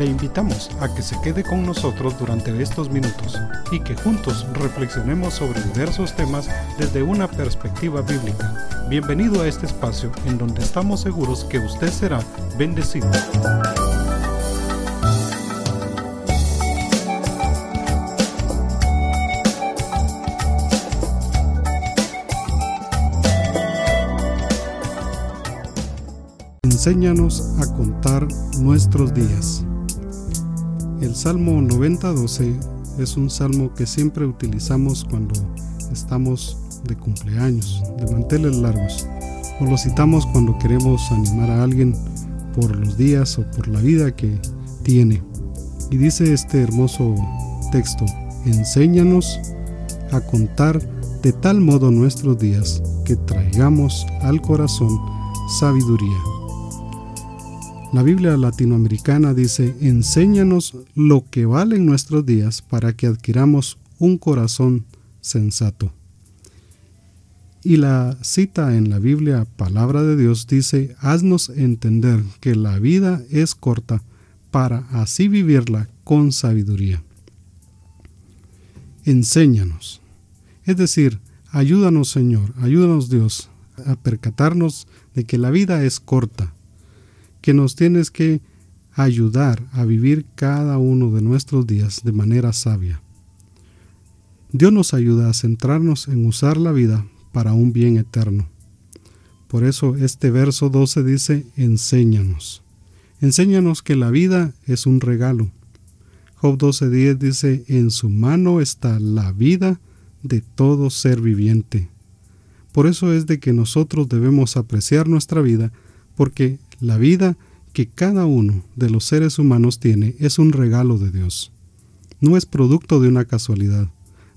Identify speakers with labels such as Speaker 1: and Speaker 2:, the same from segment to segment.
Speaker 1: Le invitamos a que se quede con nosotros durante estos minutos y que juntos reflexionemos sobre diversos temas desde una perspectiva bíblica. Bienvenido a este espacio en donde estamos seguros que usted será bendecido. Enséñanos a contar nuestros días. El Salmo 90.12 es un salmo que siempre utilizamos cuando estamos de cumpleaños, de manteles largos, o lo citamos cuando queremos animar a alguien por los días o por la vida que tiene. Y dice este hermoso texto, enséñanos a contar de tal modo nuestros días que traigamos al corazón sabiduría. La Biblia latinoamericana dice, enséñanos lo que valen nuestros días para que adquiramos un corazón sensato. Y la cita en la Biblia, palabra de Dios, dice, haznos entender que la vida es corta para así vivirla con sabiduría. Enséñanos. Es decir, ayúdanos Señor, ayúdanos Dios a percatarnos de que la vida es corta que nos tienes que ayudar a vivir cada uno de nuestros días de manera sabia. Dios nos ayuda a centrarnos en usar la vida para un bien eterno. Por eso este verso 12 dice, enséñanos. Enséñanos que la vida es un regalo. Job 12.10 dice, en su mano está la vida de todo ser viviente. Por eso es de que nosotros debemos apreciar nuestra vida, porque la vida que cada uno de los seres humanos tiene es un regalo de Dios. No es producto de una casualidad,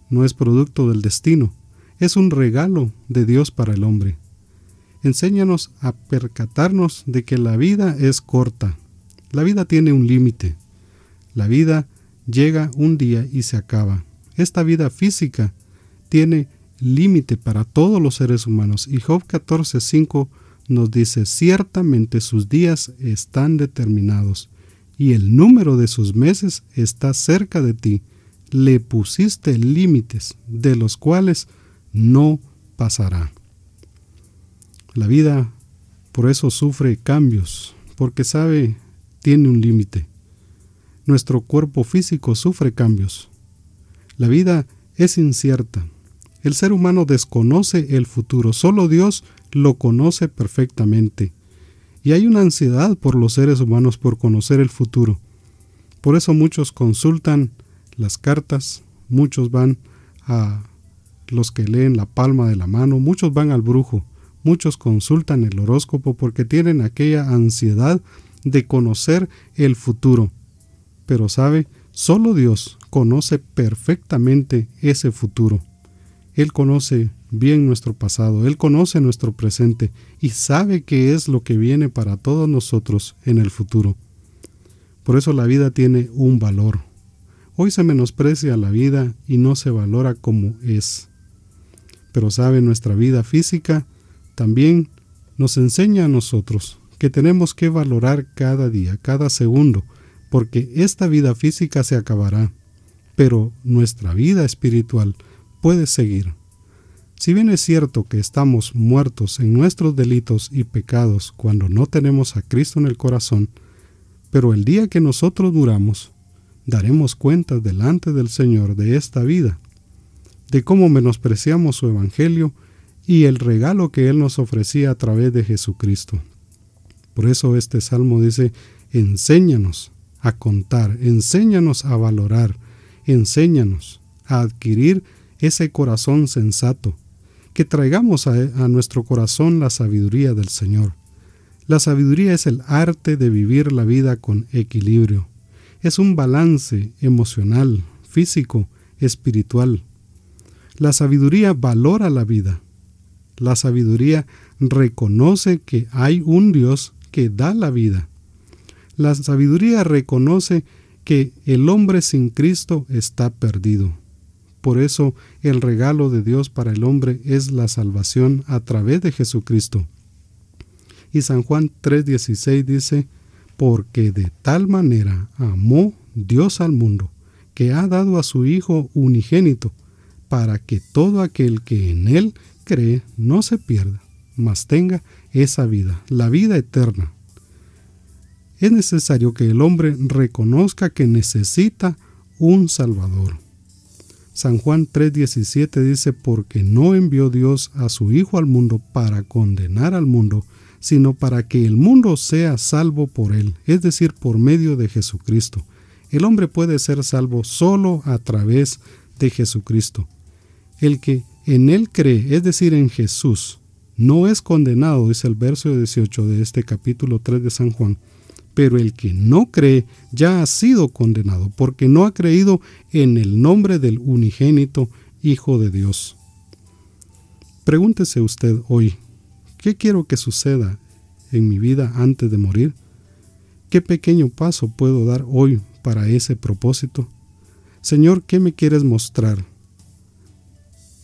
Speaker 1: no es producto del destino, es un regalo de Dios para el hombre. Enséñanos a percatarnos de que la vida es corta. La vida tiene un límite. La vida llega un día y se acaba. Esta vida física tiene límite para todos los seres humanos. Y Job 14.5 nos dice, ciertamente sus días están determinados y el número de sus meses está cerca de ti. Le pusiste límites de los cuales no pasará. La vida por eso sufre cambios, porque sabe, tiene un límite. Nuestro cuerpo físico sufre cambios. La vida es incierta. El ser humano desconoce el futuro. Solo Dios lo conoce perfectamente. Y hay una ansiedad por los seres humanos por conocer el futuro. Por eso muchos consultan las cartas, muchos van a los que leen la palma de la mano, muchos van al brujo, muchos consultan el horóscopo porque tienen aquella ansiedad de conocer el futuro. Pero sabe, solo Dios conoce perfectamente ese futuro. Él conoce bien nuestro pasado, Él conoce nuestro presente y sabe qué es lo que viene para todos nosotros en el futuro. Por eso la vida tiene un valor. Hoy se menosprecia la vida y no se valora como es. Pero sabe, nuestra vida física también nos enseña a nosotros que tenemos que valorar cada día, cada segundo, porque esta vida física se acabará, pero nuestra vida espiritual puede seguir. Si bien es cierto que estamos muertos en nuestros delitos y pecados cuando no tenemos a Cristo en el corazón, pero el día que nosotros muramos, daremos cuentas delante del Señor de esta vida, de cómo menospreciamos su Evangelio y el regalo que Él nos ofrecía a través de Jesucristo. Por eso este salmo dice, enséñanos a contar, enséñanos a valorar, enséñanos a adquirir ese corazón sensato, que traigamos a, nuestro corazón la sabiduría del Señor. La sabiduría es el arte de vivir la vida con equilibrio. Es un balance emocional, físico, espiritual. La sabiduría valora la vida. La sabiduría reconoce que hay un Dios que da la vida. La sabiduría reconoce que el hombre sin Cristo está perdido. Por eso el regalo de Dios para el hombre es la salvación a través de Jesucristo. Y San Juan 3:16 dice, porque de tal manera amó Dios al mundo, que ha dado a su Hijo unigénito, para que todo aquel que en Él cree no se pierda, mas tenga esa vida, la vida eterna. Es necesario que el hombre reconozca que necesita un Salvador. San Juan 3:17 dice, porque no envió Dios a su Hijo al mundo para condenar al mundo, sino para que el mundo sea salvo por él, es decir, por medio de Jesucristo. El hombre puede ser salvo solo a través de Jesucristo. El que en él cree, es decir, en Jesús, no es condenado, dice el verso 18 de este capítulo 3 de San Juan, pero el que no cree ya ha sido condenado, porque no ha creído en el nombre del unigénito Hijo de Dios. Pregúntese usted hoy, ¿qué quiero que suceda en mi vida antes de morir? ¿Qué pequeño paso puedo dar hoy para ese propósito? Señor, ¿qué me quieres mostrar?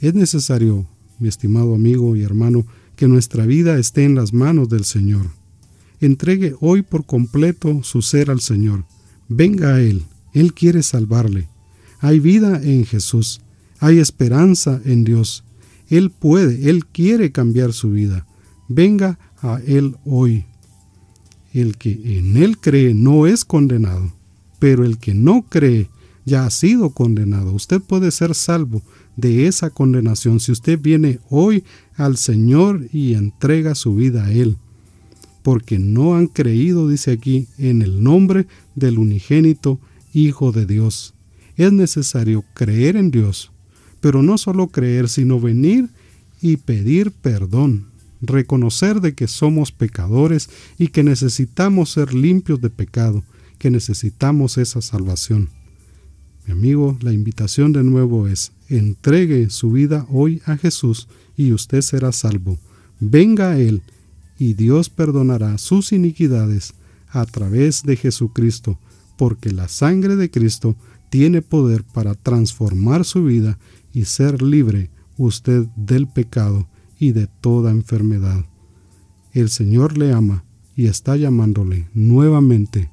Speaker 1: Es necesario, mi estimado amigo y hermano, que nuestra vida esté en las manos del Señor. Entregue hoy por completo su ser al Señor. Venga a Él. Él quiere salvarle. Hay vida en Jesús. Hay esperanza en Dios. Él puede, Él quiere cambiar su vida. Venga a Él hoy. El que en Él cree no es condenado, pero el que no cree ya ha sido condenado. Usted puede ser salvo de esa condenación si usted viene hoy al Señor y entrega su vida a Él. Porque no han creído, dice aquí, en el nombre del unigénito Hijo de Dios. Es necesario creer en Dios, pero no solo creer, sino venir y pedir perdón, reconocer de que somos pecadores y que necesitamos ser limpios de pecado, que necesitamos esa salvación. Mi amigo, la invitación de nuevo es, entregue su vida hoy a Jesús y usted será salvo. Venga a Él y Dios perdonará sus iniquidades a través de Jesucristo, porque la sangre de Cristo tiene poder para transformar su vida y ser libre usted del pecado y de toda enfermedad. El Señor le ama y está llamándole nuevamente.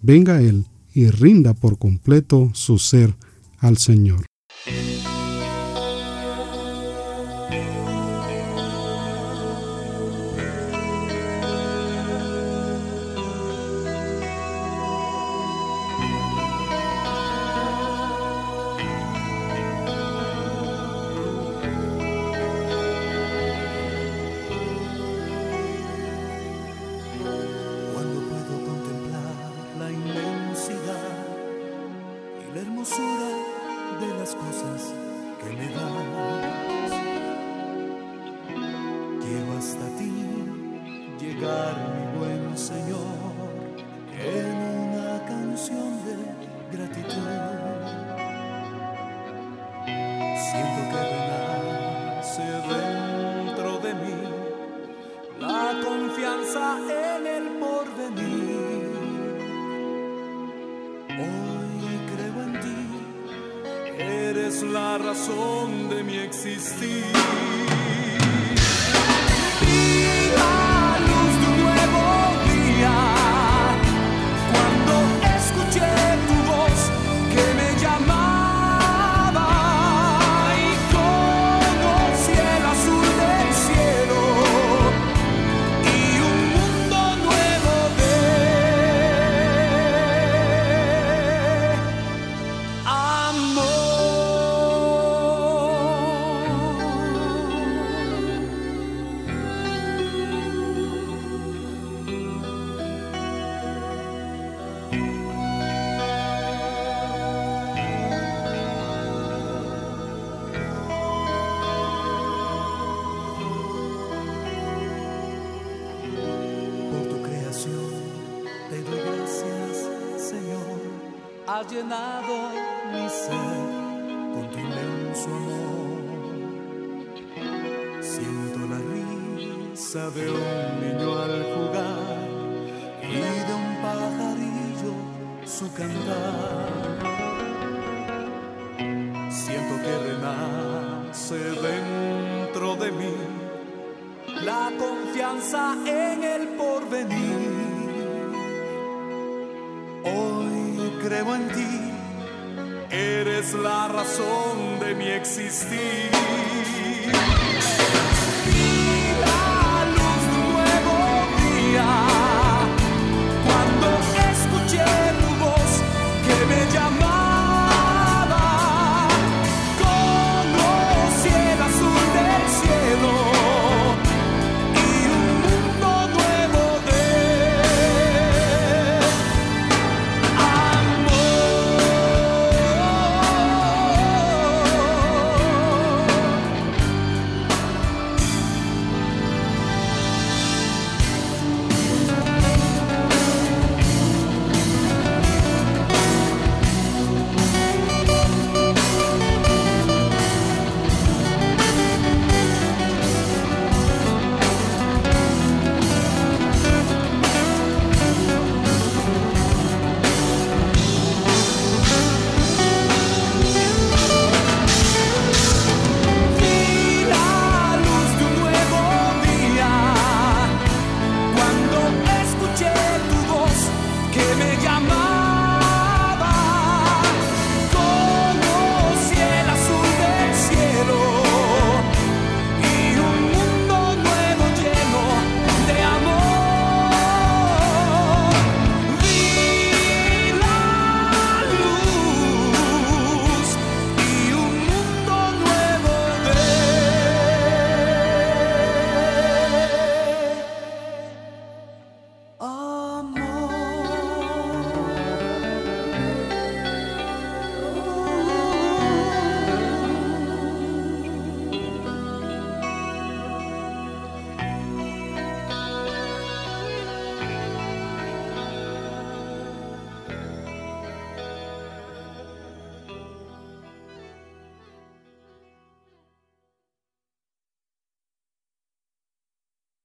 Speaker 1: Venga a Él y rinda por completo su ser al Señor.
Speaker 2: de las cosas que me da la razón de mi existir.
Speaker 3: Has llenado mi ser con tu inmenso amor. Siento la risa de un niño al jugar y de un pajarillo su cantar. Siento que renace dentro de mí la confianza en el porvenir
Speaker 2: creo en ti, eres la razón de mi existir.